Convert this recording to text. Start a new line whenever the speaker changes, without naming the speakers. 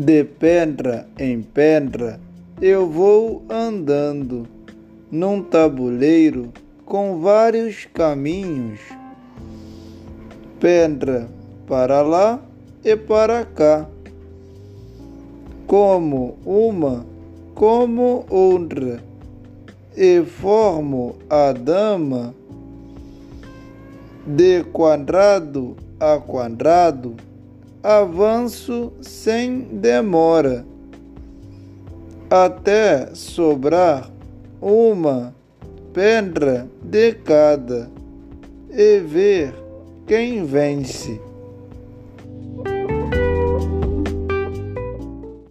De pedra em pedra eu vou andando num tabuleiro com vários caminhos. Pedra para lá e para cá. Como uma, como outra. E formo a dama de quadrado a quadrado avanço sem demora, até sobrar uma pedra de cada e ver quem vence.